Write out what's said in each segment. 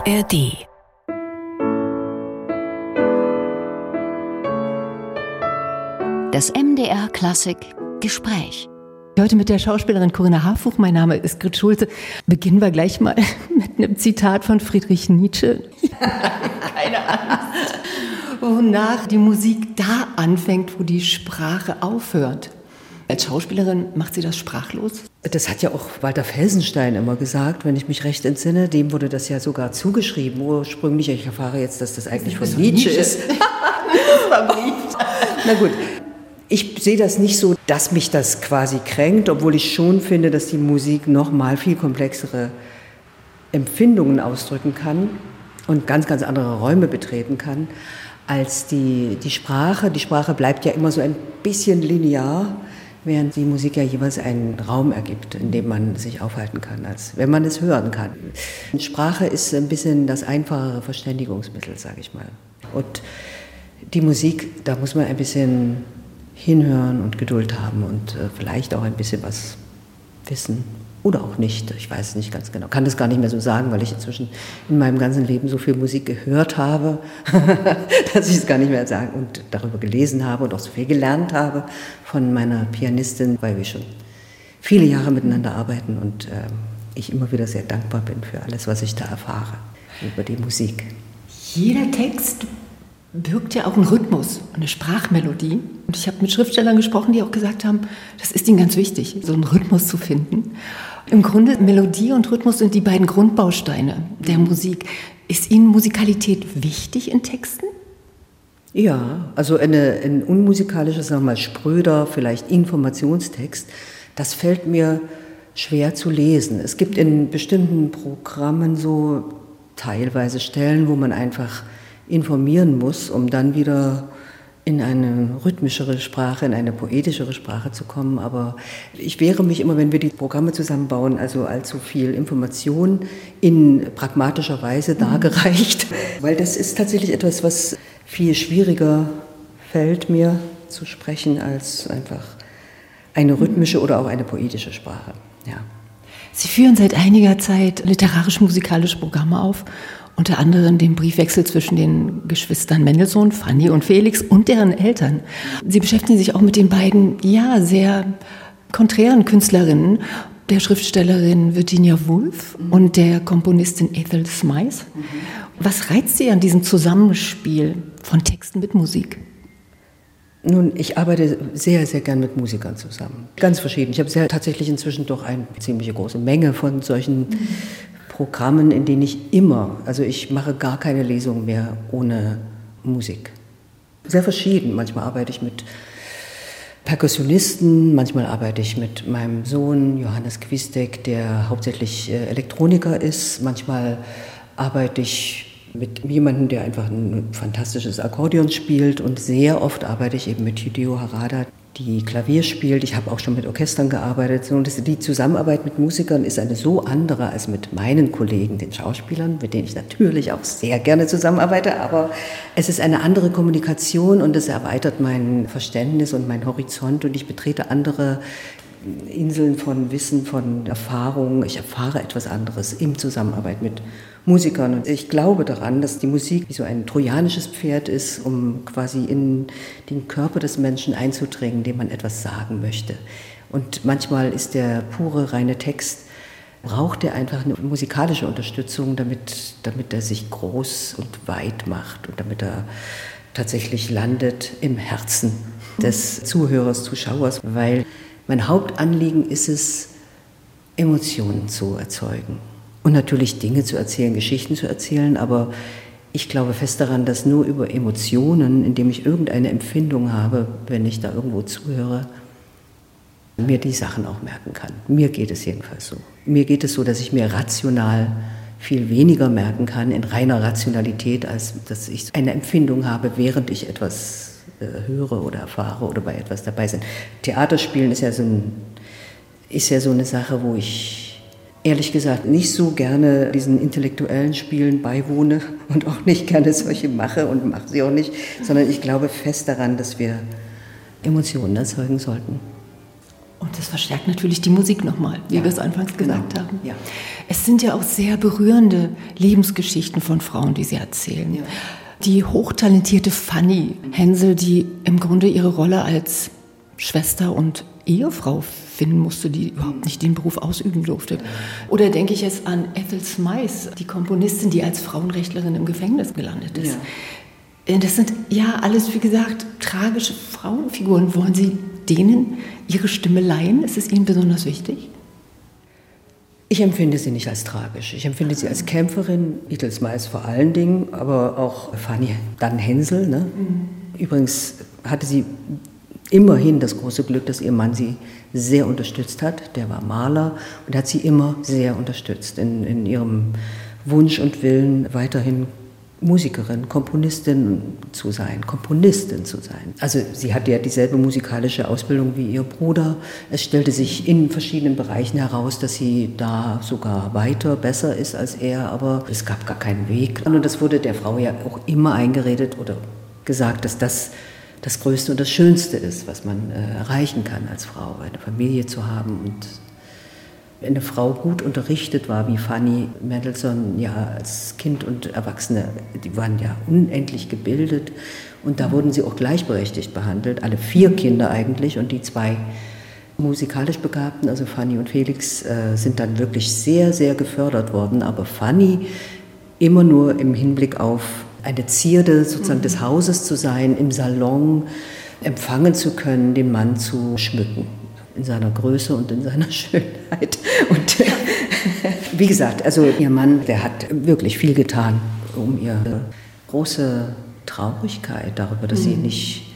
ARD Das MDR Klassik Gespräch. Heute mit der Schauspielerin Corinna Harfuch. Mein Name ist Grit Schulze. Beginnen wir gleich mal mit einem Zitat von Friedrich Nietzsche. Keine Angst. Wonach die Musik da anfängt, wo die Sprache aufhört. Als Schauspielerin macht sie das sprachlos? Das hat ja auch Walter Felsenstein immer gesagt, wenn ich mich recht entsinne. Dem wurde das ja sogar zugeschrieben ursprünglich. Ich erfahre jetzt, dass das eigentlich von Nietzsche, Nietzsche ist. Na gut, ich sehe das nicht so, dass mich das quasi kränkt, obwohl ich schon finde, dass die Musik noch mal viel komplexere Empfindungen ausdrücken kann und ganz, ganz andere Räume betreten kann als die, die Sprache. Die Sprache bleibt ja immer so ein bisschen linear während die Musik ja jeweils einen Raum ergibt, in dem man sich aufhalten kann, als wenn man es hören kann. Sprache ist ein bisschen das einfachere Verständigungsmittel, sage ich mal. Und die Musik, da muss man ein bisschen hinhören und Geduld haben und äh, vielleicht auch ein bisschen was wissen oder auch nicht. Ich weiß es nicht ganz genau. Kann das gar nicht mehr so sagen, weil ich inzwischen in meinem ganzen Leben so viel Musik gehört habe, dass ich es gar nicht mehr sagen und darüber gelesen habe und auch so viel gelernt habe von meiner Pianistin, weil wir schon viele Jahre miteinander arbeiten und äh, ich immer wieder sehr dankbar bin für alles, was ich da erfahre über die Musik. Jeder Text birgt ja auch einen Rhythmus, eine Sprachmelodie. Und ich habe mit Schriftstellern gesprochen, die auch gesagt haben, das ist ihnen ganz wichtig, so einen Rhythmus zu finden. Im Grunde Melodie und Rhythmus sind die beiden Grundbausteine der Musik. Ist Ihnen Musikalität wichtig in Texten? Ja, also eine, ein unmusikalischer, sagen wir mal, spröder, vielleicht Informationstext, das fällt mir schwer zu lesen. Es gibt in bestimmten Programmen so teilweise Stellen, wo man einfach informieren muss, um dann wieder in eine rhythmischere Sprache, in eine poetischere Sprache zu kommen. Aber ich wehre mich immer, wenn wir die Programme zusammenbauen, also allzu viel Information in pragmatischer Weise dargereicht, weil das ist tatsächlich etwas, was viel schwieriger fällt mir zu sprechen als einfach eine rhythmische oder auch eine poetische Sprache. Ja. Sie führen seit einiger Zeit literarisch-musikalische Programme auf unter anderem den Briefwechsel zwischen den Geschwistern Mendelssohn, Fanny und Felix und deren Eltern. Sie beschäftigen sich auch mit den beiden, ja, sehr konträren Künstlerinnen, der Schriftstellerin Virginia Woolf und der Komponistin Ethel Smythe. Was reizt Sie an diesem Zusammenspiel von Texten mit Musik? Nun, ich arbeite sehr, sehr gern mit Musikern zusammen. Ganz verschieden. Ich habe sehr, tatsächlich inzwischen doch eine ziemlich große Menge von solchen. Programmen, in denen ich immer, also ich mache gar keine Lesung mehr ohne Musik. Sehr verschieden. Manchmal arbeite ich mit Perkussionisten, manchmal arbeite ich mit meinem Sohn Johannes Quistek, der hauptsächlich äh, Elektroniker ist. Manchmal arbeite ich mit jemandem, der einfach ein fantastisches Akkordeon spielt und sehr oft arbeite ich eben mit Hideo Harada, die Klavier spielt. Ich habe auch schon mit Orchestern gearbeitet. Und die Zusammenarbeit mit Musikern ist eine so andere als mit meinen Kollegen, den Schauspielern, mit denen ich natürlich auch sehr gerne zusammenarbeite. Aber es ist eine andere Kommunikation und es erweitert mein Verständnis und mein Horizont und ich betrete andere Inseln von Wissen, von Erfahrung. Ich erfahre etwas anderes in Zusammenarbeit mit Musikern. Und ich glaube daran, dass die Musik wie so ein trojanisches Pferd ist, um quasi in den Körper des Menschen einzudringen, dem man etwas sagen möchte. Und manchmal ist der pure, reine Text, braucht er einfach eine musikalische Unterstützung, damit, damit er sich groß und weit macht und damit er tatsächlich landet im Herzen des Zuhörers, Zuschauers, weil mein Hauptanliegen ist es, Emotionen zu erzeugen und natürlich Dinge zu erzählen, Geschichten zu erzählen, aber ich glaube fest daran, dass nur über Emotionen, indem ich irgendeine Empfindung habe, wenn ich da irgendwo zuhöre, mir die Sachen auch merken kann. Mir geht es jedenfalls so. Mir geht es so, dass ich mir rational viel weniger merken kann in reiner Rationalität, als dass ich eine Empfindung habe, während ich etwas äh, höre oder erfahre oder bei etwas dabei sind. Theaterspielen ist ja so, ein, ist ja so eine Sache, wo ich ehrlich gesagt nicht so gerne diesen intellektuellen Spielen beiwohne und auch nicht gerne solche mache und mache sie auch nicht, sondern ich glaube fest daran, dass wir Emotionen erzeugen sollten. Und das verstärkt natürlich die Musik nochmal, wie Ja, wir es anfangs genau. gesagt haben. Ja. Es sind ja auch sehr berührende Lebensgeschichten von Frauen, die sie erzählen. Ja. Die hochtalentierte Fanny Hensel, die im Grunde ihre Rolle als Schwester und Ehefrau finden musste, die überhaupt nicht den Beruf ausüben durfte. Oder denke ich jetzt an Ethel Smythe, die Komponistin, die als Frauenrechtlerin im Gefängnis gelandet ist. Äh, Das sind ja alles, wie gesagt, tragische Frauenfiguren. Wollen Sie denen ihre Stimme leihen? Ist es Ihnen besonders wichtig? Ich empfinde sie nicht als tragisch. Ich empfinde sie als Kämpferin, Beatles meist vor allen Dingen, aber auch Fanny dann Hensel. Ne? Übrigens hatte sie immerhin das große Glück, dass ihr Mann sie sehr unterstützt hat. Der war Maler und hat sie immer sehr unterstützt in, in ihrem Wunsch und Willen, weiterhin Musikerin, Komponistin zu sein, Komponistin zu sein. Also sie hatte ja dieselbe musikalische Ausbildung wie ihr Bruder. Es stellte sich in verschiedenen Bereichen heraus, dass sie da sogar weiter, besser ist als er, aber es gab gar keinen Weg. Und das wurde der Frau ja auch immer eingeredet oder gesagt, dass das das Größte und das Schönste ist, was man äh, erreichen kann als Frau, eine Familie zu haben und wenn eine Frau gut unterrichtet war, wie Fanny Mendelssohn, ja, als Kind und Erwachsene, die waren ja unendlich gebildet und da wurden sie auch gleichberechtigt behandelt, alle vier Kinder eigentlich und die zwei musikalisch Begabten, also Fanny und Felix, äh, sind dann wirklich sehr, sehr gefördert worden, aber Fanny immer nur im Hinblick auf eine Zierde sozusagen des Hauses zu sein, im Salon empfangen zu können, den Mann zu schmücken in seiner Größe und in seiner Schönheit. Und wie gesagt, also ihr Mann, der hat wirklich viel getan, um ihre große Traurigkeit darüber, dass sie nicht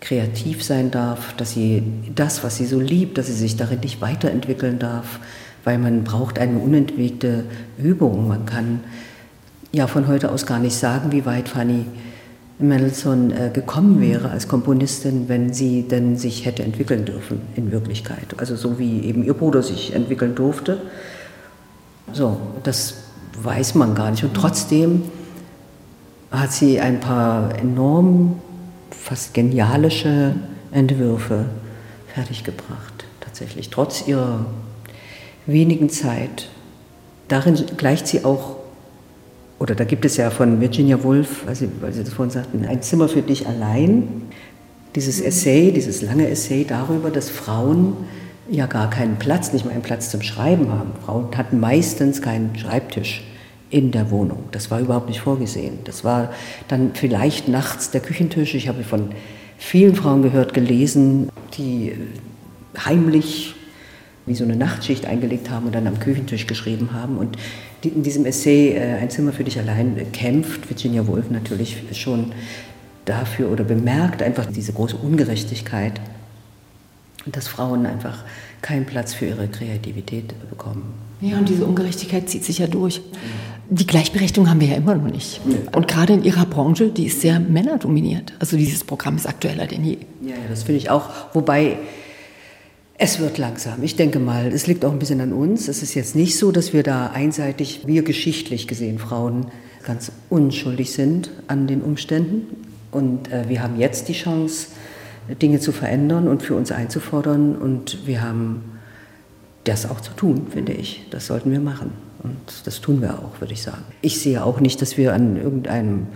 kreativ sein darf, dass sie das, was sie so liebt, dass sie sich darin nicht weiterentwickeln darf, weil man braucht eine unentwegte Übung. Man kann ja von heute aus gar nicht sagen, wie weit Fanny Mendelssohn äh, gekommen wäre als Komponistin, wenn sie denn sich hätte entwickeln dürfen in Wirklichkeit. Also so wie eben ihr Bruder sich entwickeln durfte. So, das weiß man gar nicht. Und trotzdem hat sie ein paar enorm, fast genialische Entwürfe fertiggebracht, tatsächlich, trotz ihrer wenigen Zeit. Darin gleicht sie auch oder da gibt es ja von Virginia Woolf, weil Sie, weil Sie das vorhin sagten, ein Zimmer für dich allein. Dieses Essay, dieses lange Essay darüber, dass Frauen ja gar keinen Platz, nicht mal einen Platz zum Schreiben haben. Frauen hatten meistens keinen Schreibtisch in der Wohnung. Das war überhaupt nicht vorgesehen. Das war dann vielleicht nachts der Küchentisch. Ich habe von vielen Frauen gehört, gelesen, die heimlich wie so eine Nachtschicht eingelegt haben und dann am Küchentisch geschrieben haben. Und die, in diesem Essay äh, Ein Zimmer für dich allein äh, kämpft Virginia Woolf natürlich schon dafür oder bemerkt einfach diese große Ungerechtigkeit dass Frauen einfach keinen Platz für ihre Kreativität bekommen. Ja, und diese Ungerechtigkeit zieht sich ja durch. Die Gleichberechtigung haben wir ja immer noch nicht. Und gerade in Ihrer Branche, die ist sehr männerdominiert. Also dieses Programm ist aktueller denn je. Ja, ja das finde ich auch. Wobei es wird langsam. Ich denke mal, es liegt auch ein bisschen an uns. Es ist jetzt nicht so, dass wir da einseitig, wir geschichtlich gesehen Frauen, ganz unschuldig sind an den Umständen. Und äh, wir haben jetzt die Chance, Dinge zu verändern und für uns einzufordern. Und wir haben das auch zu tun, finde ich. Das sollten wir machen. Und das tun wir auch, würde ich sagen. Ich sehe auch nicht, dass wir an irgendeinem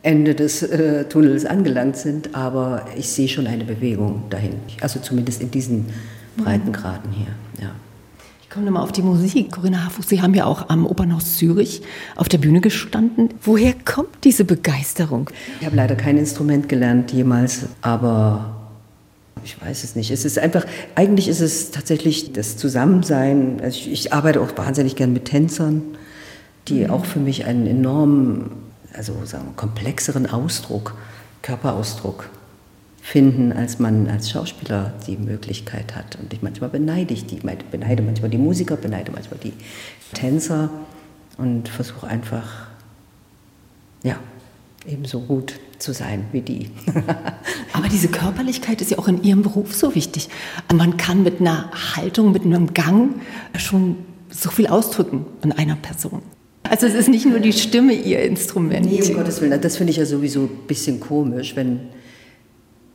Ende des äh, Tunnels angelangt sind, aber ich sehe schon eine Bewegung dahin. Also zumindest in diesen Breitengraden hier. Ja. Ich komme nochmal auf die Musik. Corinna Harfuch, Sie haben ja auch am Opernhaus Zürich auf der Bühne gestanden. Woher kommt diese Begeisterung? Ich habe leider kein Instrument gelernt jemals, aber ich weiß es nicht. Es ist einfach, eigentlich ist es tatsächlich das Zusammensein. Also ich, ich arbeite auch wahnsinnig gern mit Tänzern, die auch für mich einen enormen, also sagen wir, komplexeren Ausdruck, Körperausdruck finden, als man als Schauspieler die Möglichkeit hat. Und ich manchmal beneide ich die, beneide manchmal die Musiker, beneide manchmal die Tänzer und versuche einfach, ja, ebenso gut zu sein wie die. Aber diese Körperlichkeit ist ja auch in Ihrem Beruf so wichtig. Man kann mit einer Haltung, mit einem Gang schon so viel ausdrücken in einer Person. Also es ist nicht nur die Stimme Ihr Instrument. Nee, um Gottes Willen, das finde ich ja sowieso ein bisschen komisch, wenn,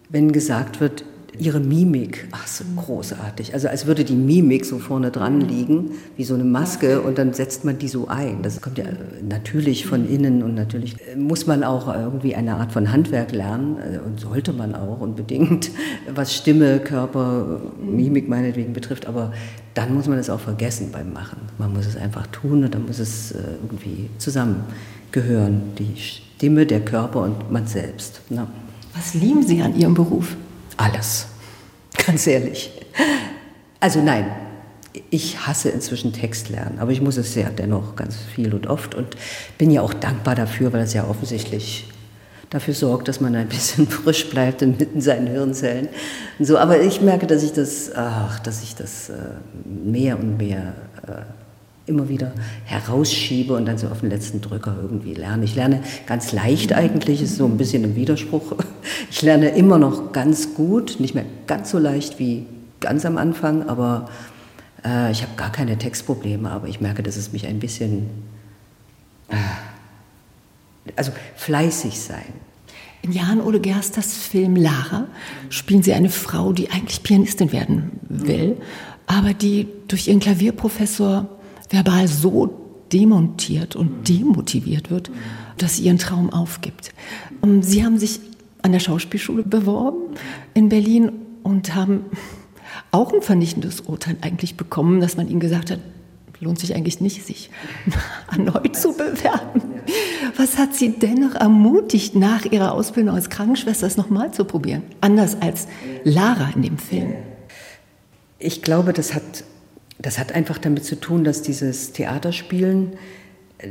wenn gesagt wird, ihre Mimik, ach so großartig. Also als würde die Mimik so vorne dran liegen, wie so eine Maske und dann setzt man die so ein. Das kommt ja natürlich von innen und natürlich muss man auch irgendwie eine Art von Handwerk lernen äh, und sollte man auch unbedingt, was Stimme, Körper, Mimik meinetwegen betrifft. Aber dann muss man es auch vergessen beim Machen. Man muss es einfach tun und dann muss es äh, irgendwie zusammengehören. Die Stimme, der Körper und man selbst. Na. Was lieben Sie an Ihrem Beruf? Alles, ganz ehrlich. Also nein, ich hasse inzwischen Textlernen, aber ich muss es ja dennoch ganz viel und oft und bin ja auch dankbar dafür, weil es ja offensichtlich dafür sorgt, dass man ein bisschen frisch bleibt in seinen Hirnzellen. Und so, aber ich merke, dass ich das, ach, dass ich das äh, mehr und mehr äh, immer wieder herausschiebe und dann so auf den letzten Drücker irgendwie lerne. Ich lerne ganz leicht eigentlich, ist so ein bisschen ein Widerspruch. Ich lerne immer noch ganz gut, nicht mehr ganz so leicht wie ganz am Anfang, aber äh, ich habe gar keine Textprobleme, aber ich merke, dass es mich ein bisschen, äh, also fleißig sein. In Jan Ole Gersters Film Lara spielen Sie eine Frau, die eigentlich Pianistin werden will, aber die durch ihren Klavierprofessor verbal so demontiert und demotiviert wird, dass sie ihren Traum aufgibt. Ähm, sie haben sich an der Schauspielschule beworben in Berlin und haben auch ein vernichtendes Urteil eigentlich bekommen, dass man ihnen gesagt hat, lohnt sich eigentlich nicht, sich erneut zu bewerben. Was hat Sie dennoch ermutigt, nach Ihrer Ausbildung als Krankenschwester es nochmal zu probieren? Anders als Lara in dem Film. Ich glaube, das hat das hat einfach damit zu tun, dass dieses Theaterspielen,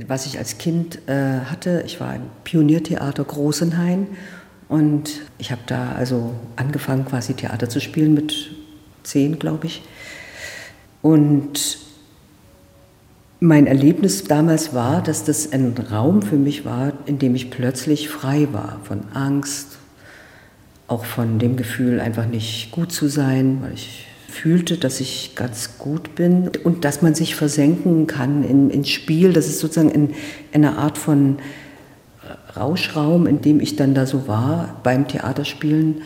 was ich als Kind äh, hatte, ich war im Pioniertheater Großenhain und ich habe da also angefangen, quasi Theater zu spielen mit zehn, glaube ich. Und mein Erlebnis damals war, dass das ein Raum für mich war, in dem ich plötzlich frei war von Angst, auch von dem Gefühl, einfach nicht gut zu sein, weil ich fühlte, dass ich ganz gut bin und dass man sich versenken kann in, ins Spiel. Das ist sozusagen in, in einer Art von Rauschraum, in dem ich dann da so war beim Theaterspielen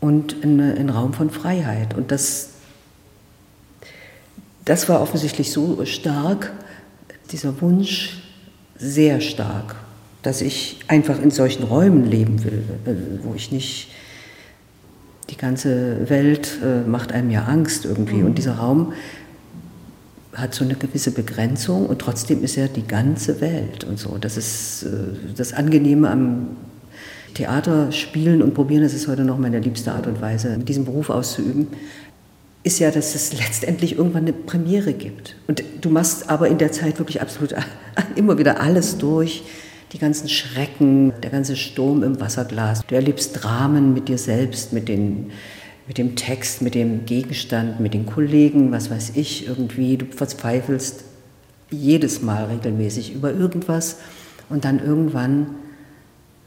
und in, in Raum von Freiheit. Und das, das war offensichtlich so stark, dieser Wunsch sehr stark, dass ich einfach in solchen Räumen leben will, wo ich nicht die ganze Welt äh, macht einem ja Angst irgendwie. Mhm. Und dieser Raum hat so eine gewisse Begrenzung und trotzdem ist er die ganze Welt und so. Das ist äh, das Angenehme am Theater spielen und probieren, das ist heute noch meine liebste Art und Weise, mit diesem Beruf auszuüben, ist ja, dass es letztendlich irgendwann eine Premiere gibt. Und du machst aber in der Zeit wirklich absolut immer wieder alles durch die ganzen Schrecken, der ganze Sturm im Wasserglas. Du erlebst Dramen mit dir selbst, mit, den, mit dem Text, mit dem Gegenstand, mit den Kollegen, was weiß ich, irgendwie. Du verzweifelst jedes Mal regelmäßig über irgendwas und dann irgendwann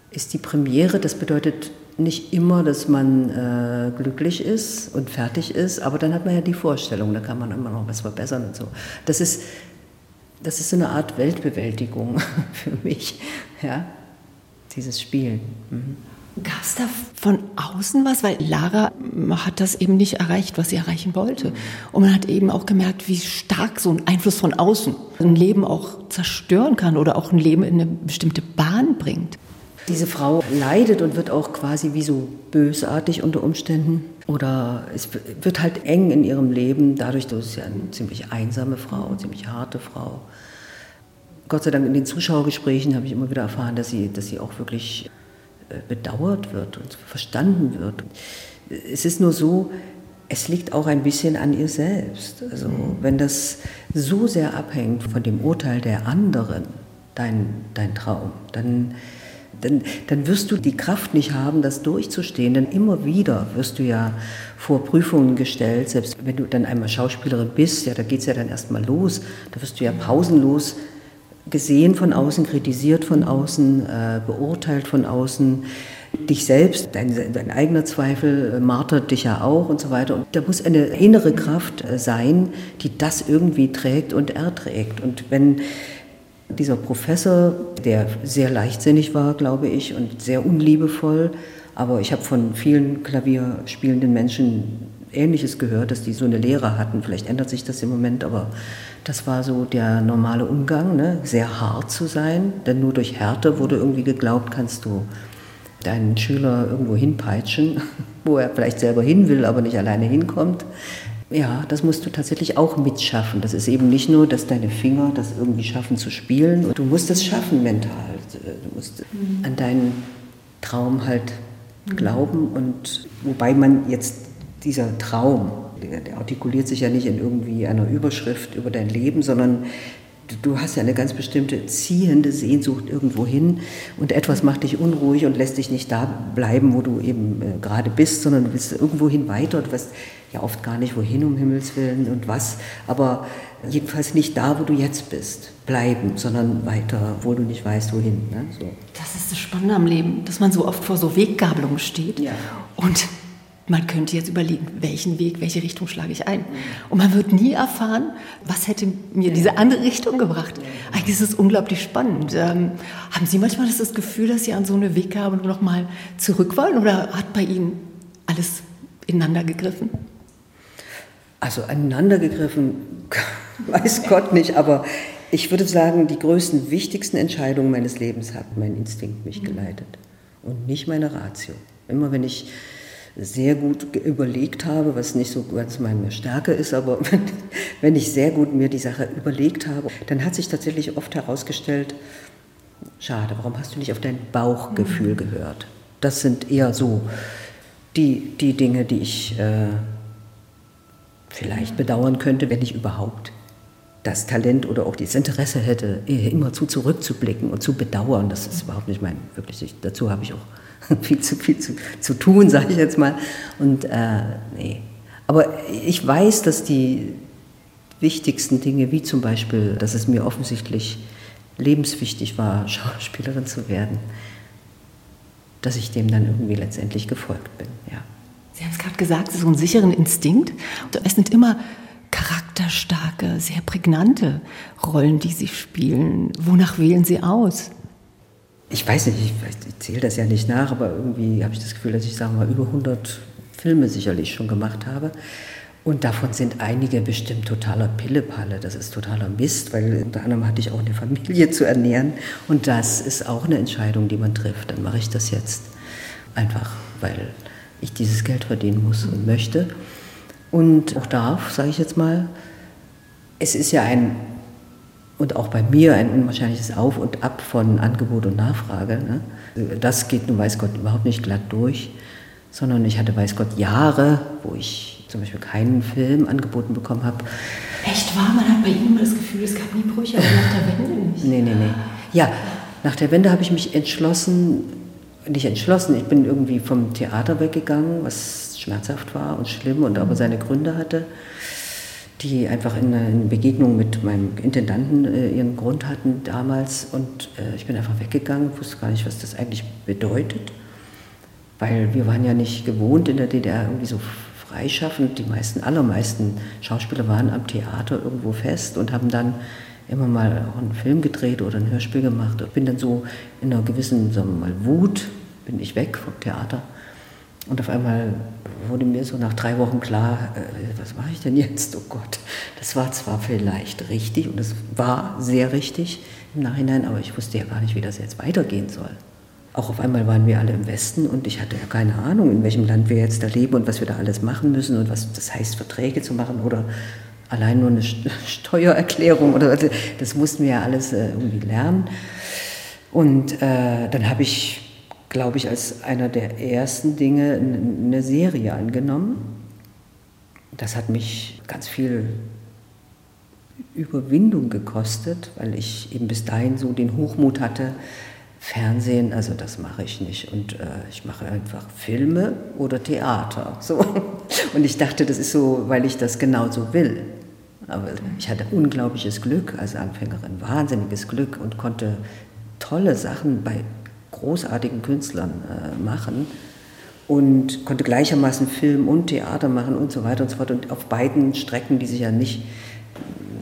ist die Premiere. Das bedeutet nicht immer, dass man äh, glücklich ist und fertig ist, aber dann hat man ja die Vorstellung, da kann man immer noch was verbessern und so. Das ist das ist so eine Art Weltbewältigung für mich, ja, dieses Spielen. Mhm. Gab es da von außen was? Weil Lara hat das eben nicht erreicht, was sie erreichen wollte. Und man hat eben auch gemerkt, wie stark so ein Einfluss von außen ein Leben auch zerstören kann oder auch ein Leben in eine bestimmte Bahn bringt. Diese Frau leidet und wird auch quasi wie so bösartig unter Umständen. Oder es wird halt eng in ihrem Leben, dadurch, dass sie eine ziemlich einsame Frau, ziemlich harte Frau. Gott sei Dank in den Zuschauergesprächen habe ich immer wieder erfahren, dass sie, dass sie auch wirklich äh, bedauert wird und verstanden wird. Es ist nur so, es liegt auch ein bisschen an ihr selbst. Also wenn das so sehr abhängt von dem Urteil der anderen, dein, dein Traum, dann dann, dann wirst du die Kraft nicht haben, das durchzustehen. Denn immer wieder wirst du ja vor Prüfungen gestellt, selbst wenn du dann einmal Schauspielerin bist, ja, da geht es ja dann erstmal los, da wirst du ja pausenlos gesehen von außen, kritisiert von außen, äh, beurteilt von außen. Dich selbst, dein, dein eigener Zweifel äh, martert dich ja auch und so weiter. Und da muss eine innere Kraft äh, sein, die das irgendwie trägt und erträgt. Und wenn dieser Professor, der sehr leichtsinnig war, glaube ich, und sehr unliebevoll, Aber ich habe von vielen klavierspielenden Menschen Ähnliches gehört, dass die so eine Lehre hatten. Vielleicht ändert sich das im Moment, aber das war so der normale Umgang, ne? sehr hart zu sein. Denn nur durch Härte wurde irgendwie geglaubt, kannst du deinen Schüler irgendwo hinpeitschen, wo er vielleicht selber hin will, aber nicht alleine hinkommt. Ja, das musst du tatsächlich auch mitschaffen. Das ist eben nicht nur, dass deine Finger das irgendwie schaffen zu spielen. Du musst es schaffen mental. Du musst an deinen Traum halt glauben und wobei man jetzt dieser Traum, der, der artikuliert sich ja nicht in irgendwie einer Überschrift über dein Leben, sondern du hast ja eine ganz bestimmte ziehende Sehnsucht irgendwo hin und etwas macht dich unruhig und lässt dich nicht da bleiben, wo du eben äh, gerade bist, sondern du willst irgendwo hin weiter. Du weißt ja oft gar nicht, wohin um Himmels Willen und was, aber jedenfalls nicht da, wo du jetzt bist, bleiben, sondern weiter, wo du nicht weißt, wohin. Ne? So. Das ist das Spannende am Leben, dass man so oft vor so Weggabelungen steht ja. und man könnte jetzt überlegen, welchen Weg, welche Richtung schlage ich ein. Und man wird nie erfahren, was hätte mir diese andere Richtung gebracht. Eigentlich ist es unglaublich spannend. Ähm, haben Sie manchmal das Gefühl, dass Sie an so eine Weggabelung noch mal zurück wollen oder hat bei Ihnen alles ineinander gegriffen? Also aneinander gegriffen, weiß Gott nicht, aber ich würde sagen, die größten, wichtigsten Entscheidungen meines Lebens hat mein Instinkt mich geleitet und nicht meine Ratio. Immer wenn ich sehr gut überlegt habe, was nicht so ganz meine Stärke ist, aber wenn ich sehr gut mir die Sache überlegt habe, dann hat sich tatsächlich oft herausgestellt, schade, warum hast du nicht auf dein Bauchgefühl mhm. gehört? Das sind eher so die, die Dinge, die ich äh, vielleicht bedauern könnte, wenn ich überhaupt das Talent oder auch das Interesse hätte, immer zu zurückzublicken und zu bedauern. Das ist überhaupt nicht mein, wirklich, dazu habe ich auch viel zu viel zu, zu tun, sage ich jetzt mal. Und äh, nee. Aber ich weiß, dass die wichtigsten Dinge, wie zum Beispiel, dass es mir offensichtlich lebenswichtig war, Schauspielerin zu werden, dass ich dem dann irgendwie letztendlich gefolgt bin. Ja. Sie haben es gerade gesagt, so ein sicheren Instinkt. Es sind immer charakterstarke, sehr prägnante Rollen, die Sie spielen. Wonach wählen Sie aus? ich weiß nicht, ich, ich zähle das ja nicht nach, aber irgendwie habe ich das Gefühl, dass ich, sagen wir über 100 Filme sicherlich schon gemacht habe. Und davon sind einige bestimmt totaler Pillepalle. Das ist totaler Mist, weil unter anderem hatte ich auch eine Familie zu ernähren. Und das ist auch eine Entscheidung, die man trifft. Dann mache ich das jetzt einfach, weil ich dieses Geld verdienen muss und möchte. Und auch darf, sage ich jetzt mal. Es ist ja ein und auch bei mir ein unwahrscheinliches Auf und Ab von Angebot und Nachfrage. Ne? Das geht nun, weiß Gott, überhaupt nicht glatt durch, sondern ich hatte, weiß Gott, Jahre, wo ich zum Beispiel keinen Film angeboten bekommen habe. Echt wahr? Man hat bei Ihnen das Gefühl, es gab nie Brüche, aber nach der Wende nicht. Nee, nee, nee. Ja, nach der Wende habe ich mich entschlossen, nicht entschlossen, ich bin irgendwie vom Theater weggegangen, was schmerzhaft war und schlimm und aber seine Gründe hatte die einfach in, in Begegnung mit meinem Intendanten äh, ihren Grund hatten damals. Und äh, ich bin einfach weggegangen, wusste gar nicht, was das eigentlich bedeutet. Weil wir waren ja nicht gewohnt in der DDR irgendwie so freischaffend. Die meisten, allermeisten Schauspieler waren am Theater irgendwo fest und haben dann immer mal auch einen Film gedreht oder ein Hörspiel gemacht. Ich bin dann so in einer gewissen, sagen wir mal, Wut, bin ich weg vom Theater und auf einmal wurde mir so nach drei Wochen klar, äh, was mache ich denn jetzt? Oh Gott, das war zwar vielleicht richtig und es war sehr richtig im Nachhinein, aber ich wusste ja gar nicht, wie das jetzt weitergehen soll. Auch auf einmal waren wir alle im Westen und ich hatte ja keine Ahnung, in welchem Land wir jetzt da leben und was wir da alles machen müssen und was das heißt, Verträge zu machen oder allein nur eine Steuererklärung oder das mussten wir ja alles äh, irgendwie lernen. Und äh, dann habe ich glaube ich, als einer der ersten Dinge eine Serie angenommen. Das hat mich ganz viel Überwindung gekostet, weil ich eben bis dahin so den Hochmut hatte, Fernsehen, also das mache ich nicht. Und äh, ich mache einfach Filme oder Theater. So. Und ich dachte, das ist so, weil ich das genauso will. Aber ich hatte unglaubliches Glück als Anfängerin, wahnsinniges Glück und konnte tolle Sachen bei großartigen Künstlern äh, machen und konnte gleichermaßen Film und Theater machen und so weiter und so fort. Und auf beiden Strecken, die sich ja nicht,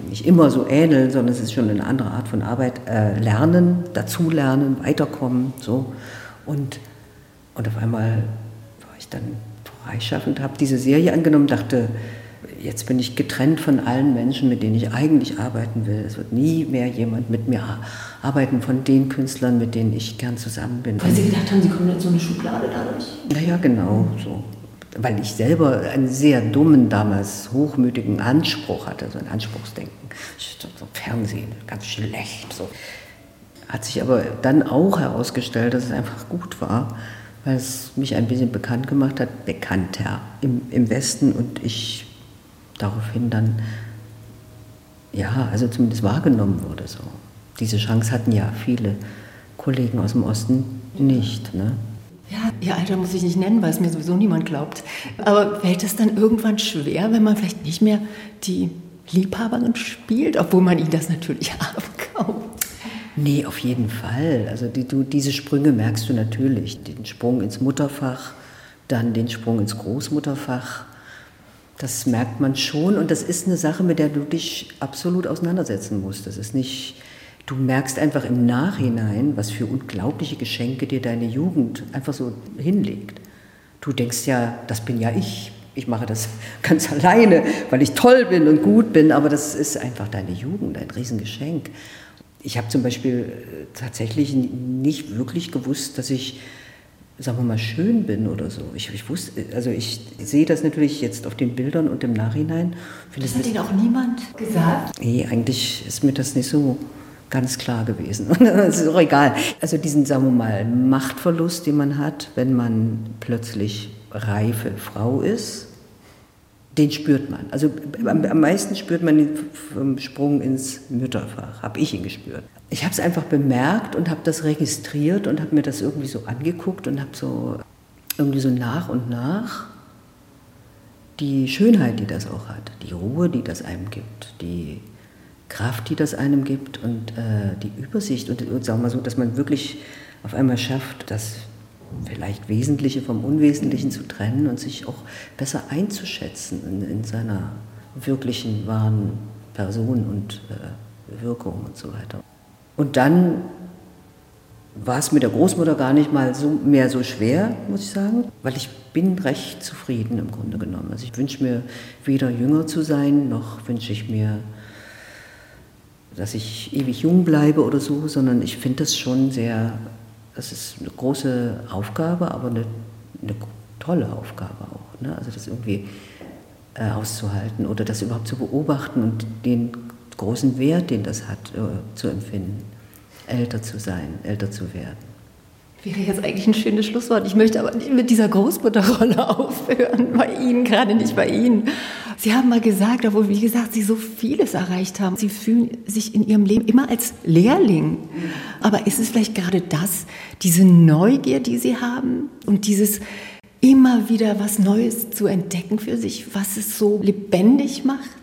nicht immer so ähneln, sondern es ist schon eine andere Art von Arbeit, äh, lernen, dazulernen, weiterkommen. So. Und Und auf einmal war ich dann freischaffend, habe diese Serie angenommen, dachte, jetzt bin ich getrennt von allen Menschen, mit denen ich eigentlich arbeiten will. Es wird nie mehr jemand mit mir arbeiten von den Künstlern, mit denen ich gern zusammen bin. Weil Sie gedacht haben, Sie kommen in so eine Schublade dadurch? Naja, genau so. Weil ich selber einen sehr dummen, damals hochmütigen Anspruch hatte, so ein Anspruchsdenken. So Fernsehen, ganz schlecht. So. Hat sich aber dann auch herausgestellt, dass es einfach gut war, weil es mich ein bisschen bekannt gemacht hat, bekannter im, im Westen und ich daraufhin dann, ja, also zumindest wahrgenommen wurde so. Diese Chance hatten ja viele Kollegen aus dem Osten nicht. Ne? Ja, ihr Alter muss ich nicht nennen, weil es mir sowieso niemand glaubt. Aber fällt es dann irgendwann schwer, wenn man vielleicht nicht mehr die Liebhaberin spielt, obwohl man ihnen das natürlich abkauft? Nee, auf jeden Fall. Also die, du, diese Sprünge merkst du natürlich. Den Sprung ins Mutterfach, dann den Sprung ins Großmutterfach. Das merkt man schon und das ist eine Sache, mit der du dich absolut auseinandersetzen musst. Das ist nicht, du merkst einfach im Nachhinein, was für unglaubliche Geschenke dir deine Jugend einfach so hinlegt. Du denkst ja, das bin ja ich. Ich mache das ganz alleine, weil ich toll bin und gut bin, aber das ist einfach deine Jugend, ein Riesengeschenk. Ich habe zum Beispiel äh, tatsächlich nicht wirklich gewusst, dass ich, sagen wir mal, schön bin oder so. Ich, ich wusste, also ich sehe das natürlich jetzt auf den Bildern und im Nachhinein. Das hat Ihnen auch niemand gesagt? Nee, eigentlich ist mir das nicht so ganz klar gewesen. das ist auch egal. Also diesen, sagen wir mal, Machtverlust, den man hat, wenn man plötzlich reife Frau ist, den spürt man. Also am, am meisten spürt man den Sprung ins Mütterfach, habe ich ihn gespürt. Ich habe es einfach bemerkt und habe das registriert und habe mir das irgendwie so angeguckt und habe so irgendwie so nach und nach die Schönheit, die das auch hat, die Ruhe, die das einem gibt, die Kraft, die das einem gibt und äh, die Übersicht und, und sagen wir so, dass man wirklich auf einmal schafft, dass vielleicht Wesentliche vom Unwesentlichen zu trennen und sich auch besser einzuschätzen in, in seiner wirklichen, wahren Person und äh, Wirkung und so weiter. Und dann war es mit der Großmutter gar nicht mal so, mehr so schwer, muss ich sagen, weil ich bin recht zufrieden im Grunde genommen. Also ich wünsche mir weder jünger zu sein, noch wünsche ich mir, dass ich ewig jung bleibe oder so, sondern ich finde das schon sehr das ist eine große Aufgabe, aber eine, eine tolle Aufgabe auch. Ne? Also das irgendwie äh, auszuhalten oder das überhaupt zu beobachten und den großen Wert, den das hat, äh, zu empfinden, älter zu sein, älter zu werden. Wäre jetzt eigentlich ein schönes Schlusswort. Ich möchte aber nicht mit dieser Großmutterrolle aufhören, bei Ihnen, gerade nicht bei Ihnen. Sie haben mal gesagt, obwohl, wie gesagt, Sie so vieles erreicht haben. Sie fühlen sich in Ihrem Leben immer als Lehrling. Aber ist es vielleicht gerade das, diese Neugier, die Sie haben und dieses immer wieder was Neues zu entdecken für sich, was es so lebendig macht?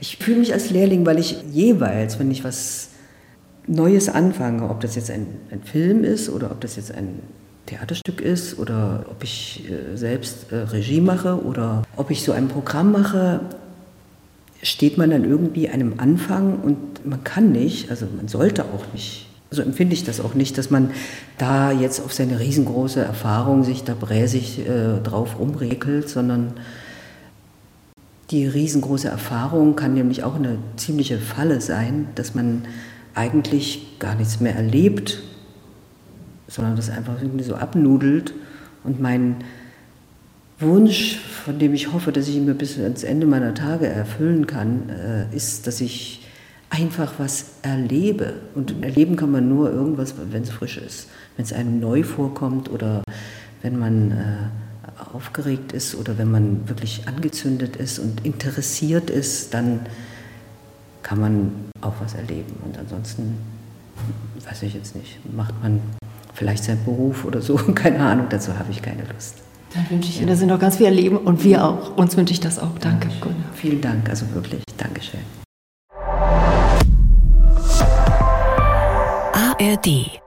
Ich fühle mich als Lehrling, weil ich jeweils, wenn ich was Neues anfange, ob das jetzt ein, ein Film ist oder ob das jetzt ein Theaterstück ist oder ob ich äh, selbst äh, Regie mache oder ob ich so ein Programm mache, steht man dann irgendwie einem Anfang und man kann nicht, also man sollte auch nicht, so empfinde ich das auch nicht, dass man da jetzt auf seine riesengroße Erfahrung sich da bräsig äh, drauf rumregelt, sondern die riesengroße Erfahrung kann nämlich auch eine ziemliche Falle sein, dass man eigentlich gar nichts mehr erlebt, sondern das einfach irgendwie so abnudelt. Und mein Wunsch, von dem ich hoffe, dass ich ihn mir bis ans Ende meiner Tage erfüllen kann, äh, ist, dass ich einfach was erlebe. Und erleben kann man nur irgendwas, wenn es frisch ist, wenn es einem neu vorkommt oder wenn man äh, aufgeregt ist oder wenn man wirklich angezündet ist und interessiert ist, dann kann man auch was erleben. Und ansonsten, weiß ich jetzt nicht, macht man vielleicht seinen Beruf oder so, keine Ahnung, dazu habe ich keine Lust. Dann wünsche ich Ihnen, dass Sie noch ganz viel erleben und wir auch. Uns wünsche ich das auch. Danke, Gunnar. Vielen Dank, also wirklich. Dankeschön. ARD